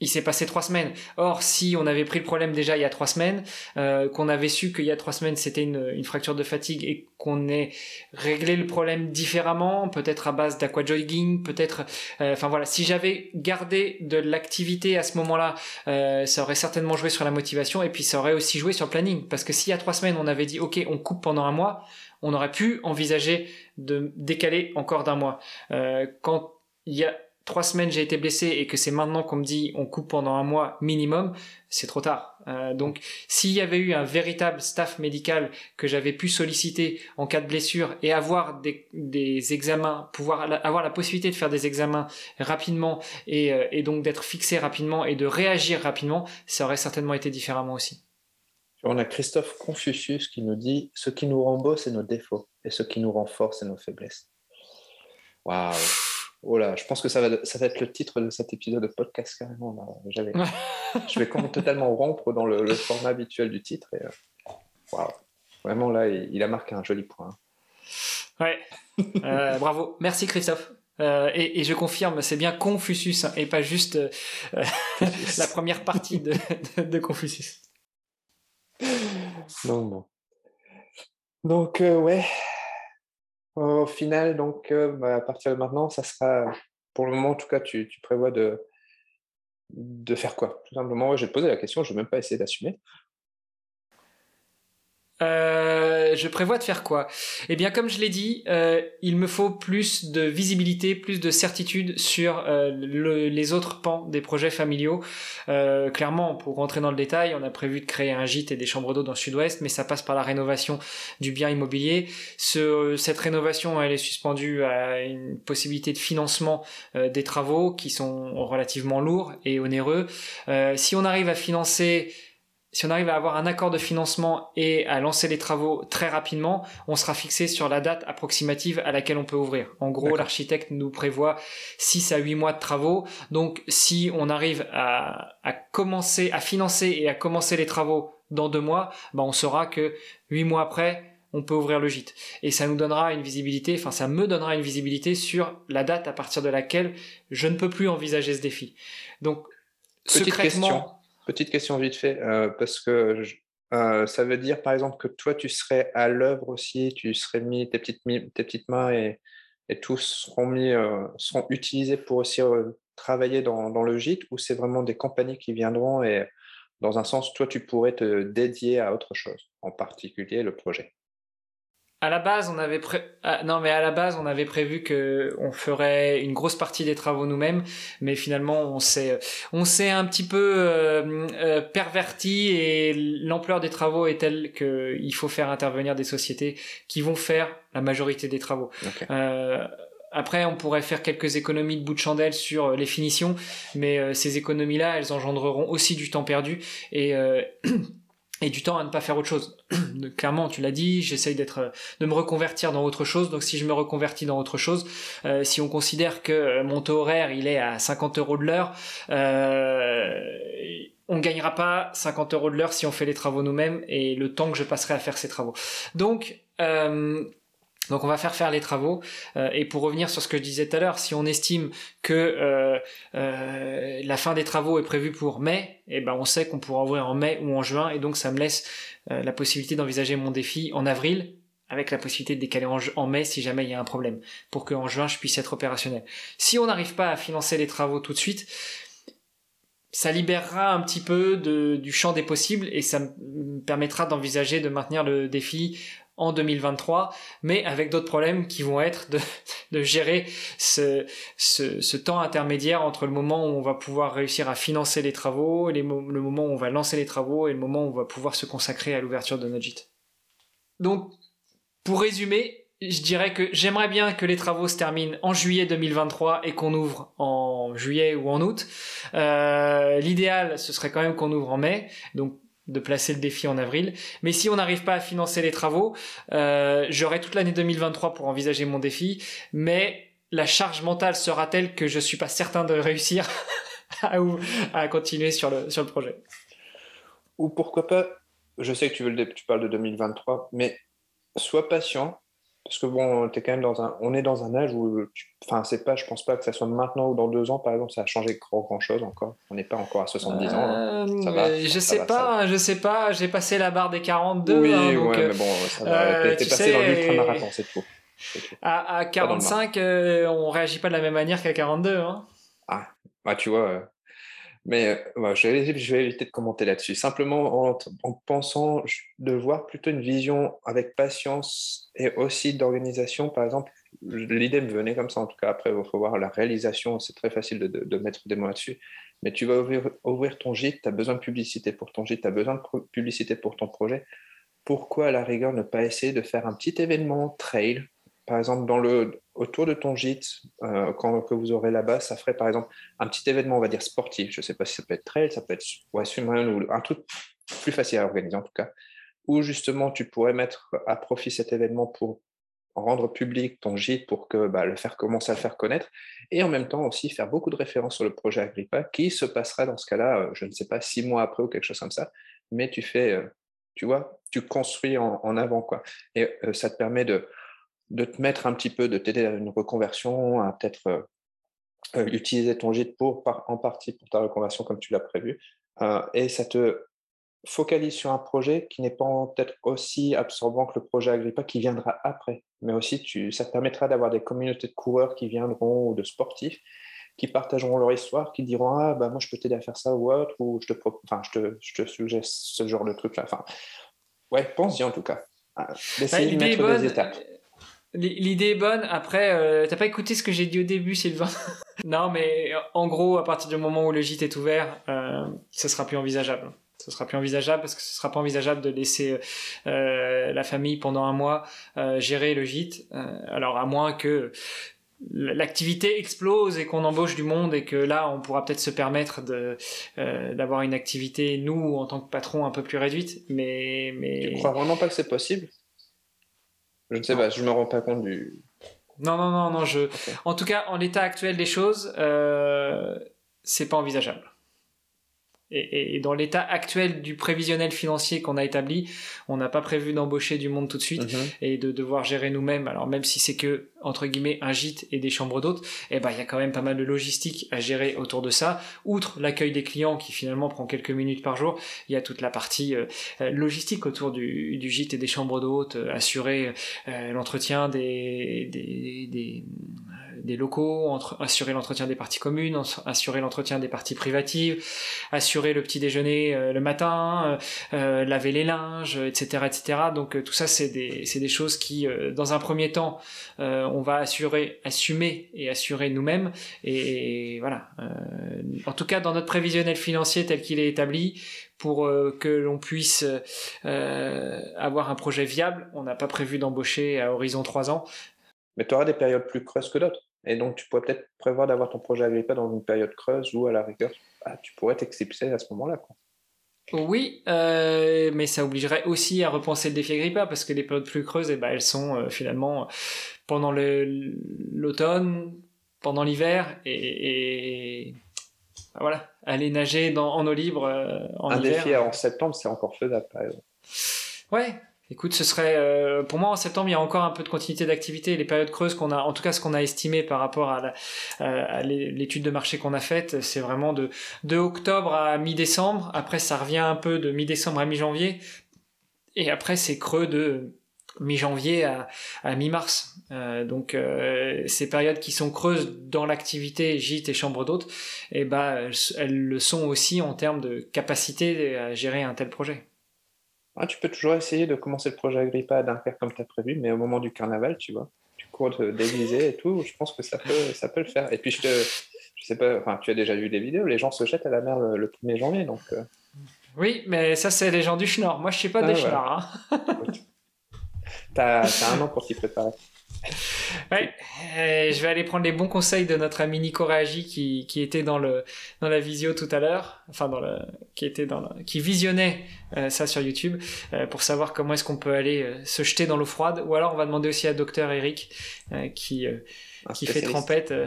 il s'est passé trois semaines. Or, si on avait pris le problème déjà il y a trois semaines, euh, qu'on avait su qu'il y a trois semaines c'était une, une, fracture de fatigue et qu'on ait réglé le problème différemment, peut-être à base d'aquajogging, peut-être, euh, enfin voilà, si j'avais gardé de l'activité à ce moment-là, euh, ça aurait certainement joué sur la motivation et puis ça aurait aussi joué sur le planning. Parce que s'il y a trois semaines on avait dit ok on coupe pendant un mois, on aurait pu envisager de décaler encore d'un mois. Euh, quand il y a trois semaines j'ai été blessé et que c'est maintenant qu'on me dit on coupe pendant un mois minimum, c'est trop tard. Euh, donc s'il y avait eu un véritable staff médical que j'avais pu solliciter en cas de blessure et avoir des, examens, pouvoir avoir la possibilité de faire des examens rapidement et, euh, et donc d'être fixé rapidement et de réagir rapidement, ça aurait certainement été différemment aussi. On a Christophe Confucius qui nous dit ce qui nous rend beau c'est nos défauts et ce qui nous rend fort c'est nos faiblesses. Waouh Oh là, je pense que ça va, ça va être le titre de cet épisode de podcast carrément. J'avais, <laughs> je vais totalement rompre dans le, format habituel du titre. Et, euh, Vraiment là, il, a marqué un joli point. Ouais, euh, <laughs> bravo. Merci Christophe. Euh, et, je confirme, c'est bien Confucius hein, et pas juste <laughs> la première partie de, de, Confucius. Donc bon. Donc ouais, au final, donc, euh, bah, à partir de maintenant, ça sera, pour le moment en tout cas, tu, prévois de, de faire quoi Tout simplement, j'ai posé la question, je ne vais même pas essayer d'assumer. Euh, je prévois de faire quoi? Eh bien, comme je l'ai dit, euh, il me faut plus de visibilité, plus de certitude sur euh, le, les autres pans des projets familiaux. Clairement, pour rentrer dans le détail, on a prévu de créer un gîte et des chambres d'eau dans le sud-ouest, mais ça passe par la rénovation du bien immobilier. Ce, cette rénovation, elle est suspendue à une possibilité de financement des travaux qui sont relativement lourds et onéreux. si on arrive à financer si on arrive à avoir un accord de financement et à lancer les travaux très rapidement, on sera fixé sur la date approximative à laquelle on peut ouvrir. En gros, l'architecte nous prévoit 6 à 8 mois de travaux. Donc, si on arrive à, à commencer, à financer et à commencer les travaux dans deux mois, ben on saura que 8 mois après, on peut ouvrir le gîte. Et ça nous donnera une visibilité, enfin ça me donnera une visibilité sur la date à partir de laquelle je ne peux plus envisager ce défi. Donc, Petite secrètement... question. Petite question vite fait, euh, parce que euh, ça veut dire par exemple que toi tu serais à l'œuvre aussi, tu serais mis tes petites, tes petites mains et, et tous seront, mis, euh, seront utilisés pour aussi travailler dans, dans, le gîte, ou c'est vraiment des compagnies qui viendront et dans un sens, toi tu pourrais te dédier à autre chose, en particulier le projet? À la base, on avait pré... ah, non mais à la base, on avait prévu que on ferait une grosse partie des travaux nous-mêmes, mais finalement, on s'est on s'est un petit peu euh, euh, perverti et l'ampleur des travaux est telle que il faut faire intervenir des sociétés qui vont faire la majorité des travaux. Okay. Euh, après, on pourrait faire quelques économies de bout de chandelle sur les finitions, mais ces économies-là, elles engendreront aussi du temps perdu et <clears throat> et du temps à ne pas faire autre chose. <clears throat> Clairement, tu l'as dit, j'essaye d'être, de me reconvertir dans autre chose. Donc, si je me reconvertis dans autre chose, euh, si on considère que mon taux horaire il est à 50 euros de l'heure, euh, on gagnera pas 50 euros de l'heure si on fait les travaux nous-mêmes et le temps que je passerai à faire ces travaux. Donc, euh, donc on va faire faire les travaux. Euh, et pour revenir sur ce que je disais tout à l'heure, si on estime que euh, euh, la fin des travaux est prévue pour mai, eh ben on sait qu'on pourra ouvrir en mai ou en juin, et donc ça me laisse la possibilité d'envisager mon défi en avril, avec la possibilité de décaler en, mai si jamais il y a un problème, pour qu'en juin je puisse être opérationnel. Si on n'arrive pas à financer les travaux tout de suite, ça libérera un petit peu du champ des possibles et ça me permettra d'envisager de maintenir le défi en 2023, mais avec d'autres problèmes qui vont être de, <laughs> gérer ce, temps intermédiaire entre le moment où on va pouvoir réussir à financer les travaux, le moment où on va lancer les travaux et le moment où on va pouvoir se consacrer à l'ouverture de notre. Donc, pour résumer, je dirais que j'aimerais bien que les travaux se terminent en juillet 2023 et qu'on ouvre en juillet ou en août. Euh, L'idéal, ce serait quand même qu'on ouvre en mai. Donc de placer le défi en avril. Mais si on n'arrive pas à financer les travaux, euh, j'aurai toute l'année 2023 pour envisager mon défi, mais la charge mentale sera telle que je suis pas certain de réussir <laughs> à, à, continuer sur le, sur le projet. Ou pourquoi pas, je sais que tu, veux le, tu parles de 2023, mais sois patient, parce que bon, es quand même dans un, on est dans un âge où, enfin, c'est pas, je pense pas que ça soit maintenant ou dans deux ans, par exemple, ça a changé grand, grand chose encore. On n'est pas encore à 70 ans. Hein. Ça va, je ça sais va, pas, je sais pas. J'ai passé la barre des 42. Oui, hein, donc, ouais, mais bon, ça va. Euh, T'es passé sais, dans l'ultramarathon, c'est tout. À, à 45, euh, on réagit pas de la même manière qu'à 42. Hein. Ah, bah, tu vois. Euh... Mais ouais, je, vais, éviter de commenter là-dessus. Simplement en, en, pensant de voir plutôt une vision avec patience et aussi d'organisation. Par exemple, l'idée me venait comme ça. En tout cas, après, il faut voir la réalisation. C'est très facile de, mettre des mots là-dessus. Mais tu vas ouvrir, ouvrir ton gîte, tu as besoin de publicité pour ton gîte, tu as besoin de publicité pour ton projet. Pourquoi, à la rigueur, ne pas essayer de faire un petit événement trail? Par exemple, dans le, autour de ton gîte, euh, quand, que vous aurez là-bas, ça ferait par exemple un petit événement, on va dire sportif. Je ne sais pas si ça peut être trail, ça peut être ouais, ou un truc plus facile à organiser en tout cas, où justement tu pourrais mettre à profit cet événement pour rendre public ton gîte pour que bah, le faire commencer à le faire connaître et en même temps aussi faire beaucoup de références sur le projet Agrippa qui se passera dans ce cas-là, euh, je ne sais pas, six mois après ou quelque chose comme ça, mais tu fais, euh, tu vois, tu construis en, en avant quoi. Et ça te permet de de te mettre un petit peu, de t'aider à une reconversion, à peut-être euh, utiliser ton gîte pour, par, en partie pour ta reconversion comme tu l'as prévu. Euh, et ça te focalise sur un projet qui n'est pas peut-être aussi absorbant que le projet Agrippa qui viendra après. Mais aussi, tu, ça te permettra d'avoir des communautés de coureurs qui viendront ou de sportifs qui partageront leur histoire, qui diront Ah, bah, moi, je peux t'aider à faire ça ou autre, ou je te, enfin, je te, je te suggère ce genre de truc-là. Enfin, Ouais, pense-y en tout cas. Ah, Bah, D'essayer de L'idée est mettre des étapes. L'idée est bonne. Après, euh, t'as pas écouté ce que j'ai dit au début, Sylvain? <laughs> Non, mais en gros, à partir du moment où le gîte est ouvert, euh, ce sera plus envisageable. Ce sera plus envisageable parce que ce sera pas envisageable de laisser euh, la famille pendant un mois euh, gérer le gîte. Euh, alors à moins que l'activité explose et qu'on embauche du monde et que là on pourra peut-être se permettre de euh, d'avoir une activité nous en tant que patron un peu plus réduite mais mais Tu crois vraiment pas que c'est possible? Je ne sais pas, je me rends pas compte du. non non non non je en tout cas en l'état actuel des choses euh, c'est pas envisageable et, et- dans l'état actuel du prévisionnel financier qu'on a établi, on n'a pas prévu d'embaucher du monde tout de suite Mhm. et de devoir gérer nous-mêmes. Alors même si c'est que entre guillemets un gîte et des chambres d'hôtes, eh ben il y a quand même pas mal de logistique à gérer autour de ça. Outre l'accueil des clients qui finalement prend quelques minutes par jour, il y a toute la partie euh, euh, logistique autour du, du gîte et des chambres d'hôtes, euh, assurer euh, l'entretien des des, des des locaux, assurer l'entretien des parties communes, assurer l'entretien des parties privatives, assurer le petit déjeuner euh, le matin, euh, euh, laver les linges, etc., etc. Donc tout ça, c'est des, c'est des choses qui, dans un premier temps, on va assurer, assumer et assurer nous-mêmes. Et, voilà. En tout cas, dans notre prévisionnel financier tel qu'il est établi, pour que l'on puisse avoir un projet viable, on n'a pas prévu d'embaucher à horizon 3 ans. Mais tu auras des périodes plus creuses que d'autres. Et donc, tu pourrais peut-être prévoir d'avoir ton projet Agrippa dans une période creuse ou à la rigueur, bah, tu pourrais t'exclipser à ce moment-là. Oui, euh, mais ça obligerait aussi à repenser le défi Agrippa parce que les périodes plus creuses, eh ben, elles sont euh, finalement pendant l'automne, pendant l'hiver et, et- voilà, aller nager dans, en eau libre euh, en Un hiver. défi en septembre, c'est encore faisable, par exemple. Ouais. Écoute, ce serait euh, pour moi en septembre, il y a encore un peu de continuité d'activité. Les périodes creuses qu'on a, en tout cas ce qu'on a estimé par rapport à l'étude de marché qu'on a faite, c'est vraiment de, octobre à mi-décembre. Après, ça revient un peu de mi-décembre à mi-janvier. Et après, c'est creux de mi-janvier à, à mi-mars. Euh, donc, euh, ces périodes qui sont creuses dans l'activité gîte et chambre d'hôtes, eh ben, elles le sont aussi en termes de capacité à gérer un tel projet. Ah, tu peux toujours essayer de commencer le projet Agrippa à Dunkerque comme tu as prévu, mais au moment du carnaval, tu vois, tu cours de- déguisé et tout, je pense que ça peut, ça peut le faire. Et puis, je te, je sais pas, enfin, tu as déjà vu des vidéos, les gens se jettent à la mer le, le 1er janvier, donc euh, Oui, mais ça, c'est les gens du Schnorr. Moi, je suis pas Ah, des. Schnorr. Hein. <laughs> t'as as un an pour t'y préparer. Ouais. Et je vais aller prendre les bons conseils de notre ami Nico Réagi qui, qui était dans, le, dans la visio tout à l'heure, enfin, dans le, qui, était dans le- qui visionnait euh, ça sur YouTube euh, pour savoir comment est-ce qu'on peut aller euh, se jeter dans l'eau froide. Ou alors, on va demander aussi à Docteur Eric euh, qui, euh, qui fait trempette euh,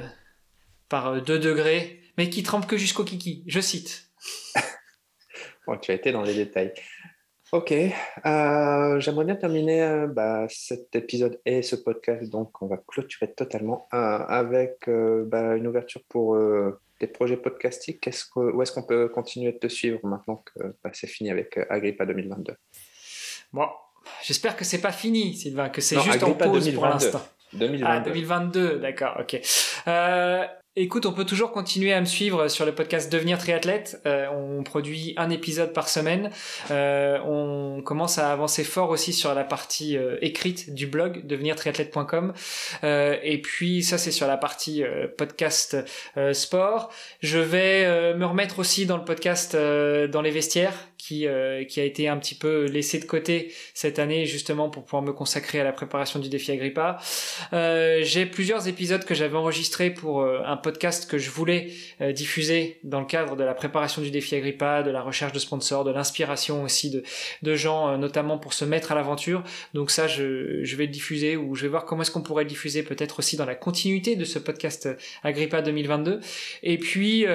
par 2 degrés, mais qui trempe que jusqu'au kiki. Je cite. <laughs> Bon, tu as été dans les détails. Ok, euh, j'aimerais bien terminer euh, bah, cet épisode et ce podcast, donc on va clôturer totalement euh, avec bah, une ouverture pour des projets podcastiques. Que, où est-ce qu'on peut continuer de te suivre maintenant que bah, c'est fini avec Agrippa 2022 Bon, j'espère que c'est pas fini, Sylvain, que c'est Non, juste Agrippa en pause pour 2022. l'instant. 2022. Ah, 2022, d'accord, ok. Euh, écoute, on peut toujours continuer à me suivre sur le podcast Devenir triathlète. Euh, on produit un épisode par semaine. Euh, on commence à avancer fort aussi sur la partie euh, écrite du blog devenirtriathlète.com. Et puis ça, c'est sur la partie podcast sport. Je vais me remettre aussi dans le podcast dans les vestiaires qui, euh, qui a été un petit peu laissé de côté cette année justement pour pouvoir me consacrer à la préparation du défi Agrippa. Euh, j'ai plusieurs épisodes que j'avais enregistrés pour euh, un podcast que je voulais euh, diffuser dans le cadre de la préparation du défi Agrippa, de la recherche de sponsors, de l'inspiration aussi de, de gens, euh, notamment pour se mettre à l'aventure. Donc ça, je, je vais le diffuser ou je vais voir comment est-ce qu'on pourrait le diffuser peut-être aussi dans la continuité de ce podcast Agrippa 2022. Et puis,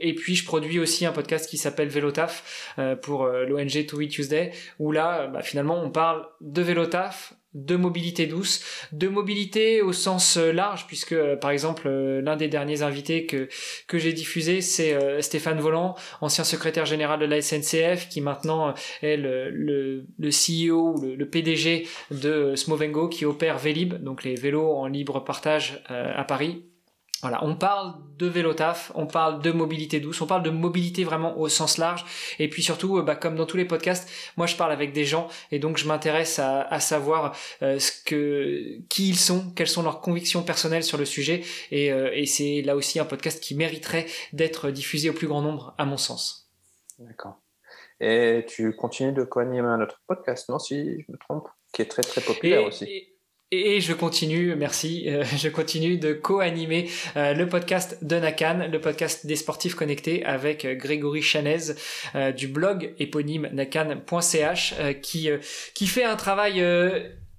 et puis je produis aussi un podcast qui s'appelle Vélotaf pour euh, l'ONG To Eat Tuesday, où là, euh, bah, finalement, on parle de Vélotaf, de mobilité douce, de mobilité au sens euh, large, puisque par exemple l'un des derniers invités que que j'ai diffusé, c'est Stéphane Volant, ancien secrétaire général de la SNCF, qui maintenant est le, CEO le, le PDG de Smovengo, qui opère Vélib, donc les vélos en libre partage à Paris. Voilà, on parle de vélo taf, on parle de mobilité douce, on parle de mobilité vraiment au sens large. Et puis surtout, bah, comme dans tous les podcasts, moi je parle avec des gens et donc je m'intéresse à, savoir euh, ce que, qui ils sont, quelles sont leurs convictions personnelles sur le sujet. Et, euh, et c'est là aussi un podcast qui mériterait d'être diffusé au plus grand nombre, à mon sens. D'accord. Et tu continues de co-animer un autre podcast, non, si je me trompe, qui est très très populaire aussi. Et je continue, merci, euh, <laughs> je continue de co-animer euh, le podcast de Nakan, le podcast des sportifs connectés avec euh, Grégory Chanez du blog éponyme nakan.ch qui, qui fait un travail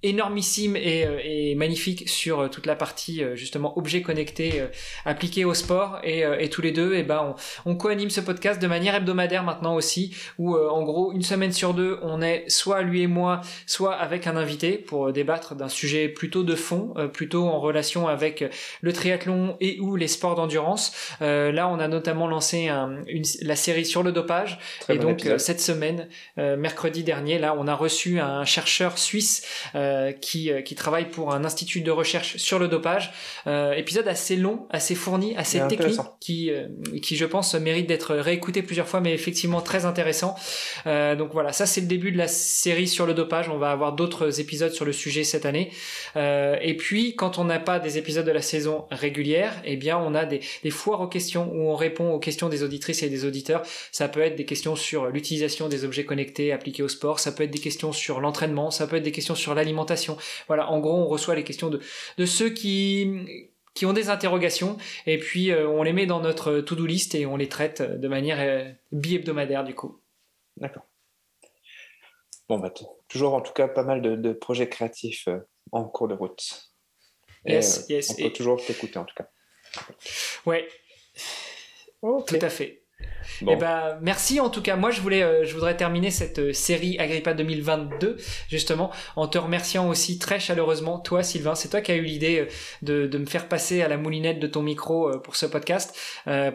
énormissime et, euh, et, magnifique sur euh, toute la partie euh, justement objets connectés appliqués au sport. Et, et, tous les deux et eh ben on, on co-anime ce podcast de manière hebdomadaire maintenant aussi où en gros une semaine sur deux on est soit lui et moi soit avec un invité pour débattre d'un sujet plutôt de fond plutôt en relation avec le triathlon et ou les sports d'endurance. Là on a notamment lancé un, une, la série sur le dopage. Et donc cette semaine mercredi dernier là on a reçu un chercheur suisse euh, euh, qui travaille pour un institut de recherche sur le dopage. Euh, épisode assez long, assez fourni, assez technique, qui, qui je pense mérite d'être réécouté plusieurs fois, mais effectivement très intéressant. donc voilà, ça c'est le début de la série sur le dopage. On va avoir d'autres épisodes sur le sujet cette année. et puis quand on n'a pas des épisodes de la saison régulière, eh bien on a des, des foires aux questions où on répond aux questions des auditrices et des auditeurs. Ça peut être des questions sur l'utilisation des objets connectés appliqués au sport, ça peut être des questions sur l'entraînement, ça peut être des questions sur l'alimentation voilà, en gros, on reçoit les questions de, de ceux qui qui ont des interrogations et puis euh, on les met dans notre to-do list et on les traite de manière euh, bi-hebdomadaire du coup. D'accord. Bon, bah, toujours en tout cas pas mal de, projets créatifs euh, en cours de route. yes, yes. On peut toujours t'écouter en tout cas. Ouais. Tout à fait. Eh ben, merci en tout cas. Moi, je voulais, euh, je voudrais terminer cette euh, série Agrippa 2022 justement en te remerciant aussi très chaleureusement, toi Sylvain. C'est toi qui as eu l'idée euh, de, de, me faire passer à la moulinette de ton micro pour ce podcast,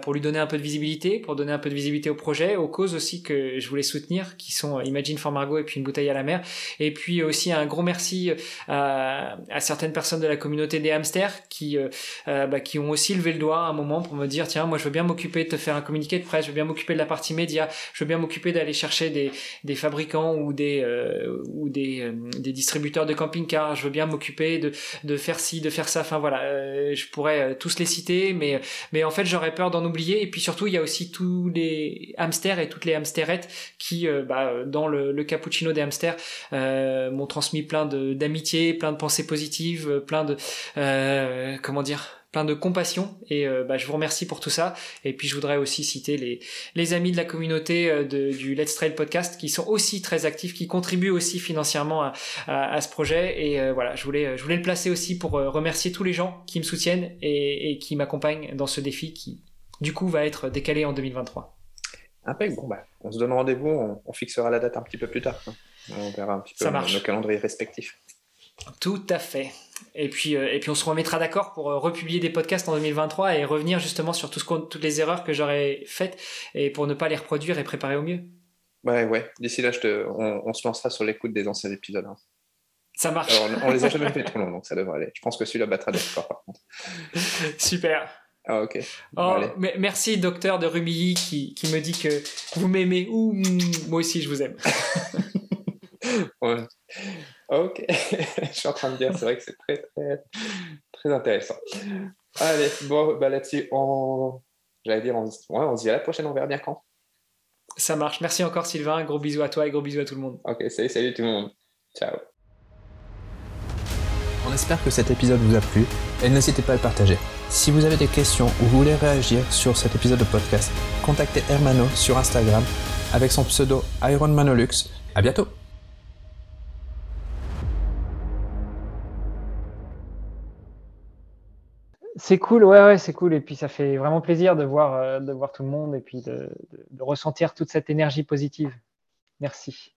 pour lui donner un peu de visibilité, pour donner un peu de visibilité au projet, aux causes aussi que je voulais soutenir, qui sont Imagine for Margot et puis une bouteille à la mer. Et puis aussi un gros merci à, à certaines personnes de la communauté des hamsters qui, bah, qui ont aussi levé le doigt à un moment pour me dire tiens, moi je veux bien m'occuper de te faire un communiqué de je veux bien m'occuper de la partie média, je veux bien m'occuper d'aller chercher des, des, fabricants ou des euh, ou des, euh, des, distributeurs de camping-cars, je veux bien m'occuper de, de faire ci, de faire ça. Enfin voilà, euh, je pourrais tous les citer, mais mais en fait j'aurais peur d'en oublier. Et puis surtout il y a aussi tous les hamsters et toutes les hamsterettes qui bah, dans le, le, cappuccino des hamsters m'ont transmis plein d'amitié, plein de pensées positives, plein de comment dire plein de compassion et euh, bah, je vous remercie pour tout ça. Et puis je voudrais aussi citer les, les amis de la communauté euh, de, du Let's Trail podcast qui sont aussi très actifs qui contribuent aussi financièrement à, à, ce projet. Et euh, voilà je voulais je voulais le placer aussi pour remercier tous les gens qui me soutiennent et, et qui m'accompagnent dans ce défi qui du coup va être décalé en 2023 Impec, bon bah on se donne rendez-vous on, on, fixera la date un petit peu plus tard hein. on verra un petit peu nos calendriers respectifs. Tout à fait. Et puis, euh, et puis on se remettra d'accord pour euh, republier des podcasts en 2023 et revenir justement sur tout ce toutes les erreurs que j'aurais faites et pour ne pas les reproduire et préparer au mieux. Ouais, ouais. D'ici là, je te... on, se lancera sur l'écoute des anciens épisodes. Hein. Ça marche. on, les a jamais fait <laughs> trop longs, donc ça devrait aller. Je pense que celui-là battra des scores, par contre. <laughs> Super. Ah, ok. Oh, merci, docteur de Rubilly, qui, qui me dit que vous m'aimez. ou moi aussi, je vous aime. <laughs> ouais. Ok, <laughs> je suis en train de dire, c'est vrai que c'est très, très, très intéressant. Allez, bon, bah là-dessus, on... j'allais dire, on... Ouais, on se dit à la prochaine, on verra bien quand. Ça marche. Merci encore, Sylvain. Gros bisous à toi et gros bisous à tout le monde. Ok, salut, salut tout le monde. Ciao. On espère que cet épisode vous a plu et n'hésitez pas à le partager. Si vous avez des questions ou vous voulez réagir sur cet épisode de podcast, contactez Hermano sur Instagram avec son pseudo IronManolux. À bientôt! C'est cool, ouais, ouais, c'est cool. Et puis ça fait vraiment plaisir de voir, euh, de voir tout le monde et puis de ressentir toute cette énergie positive. Merci.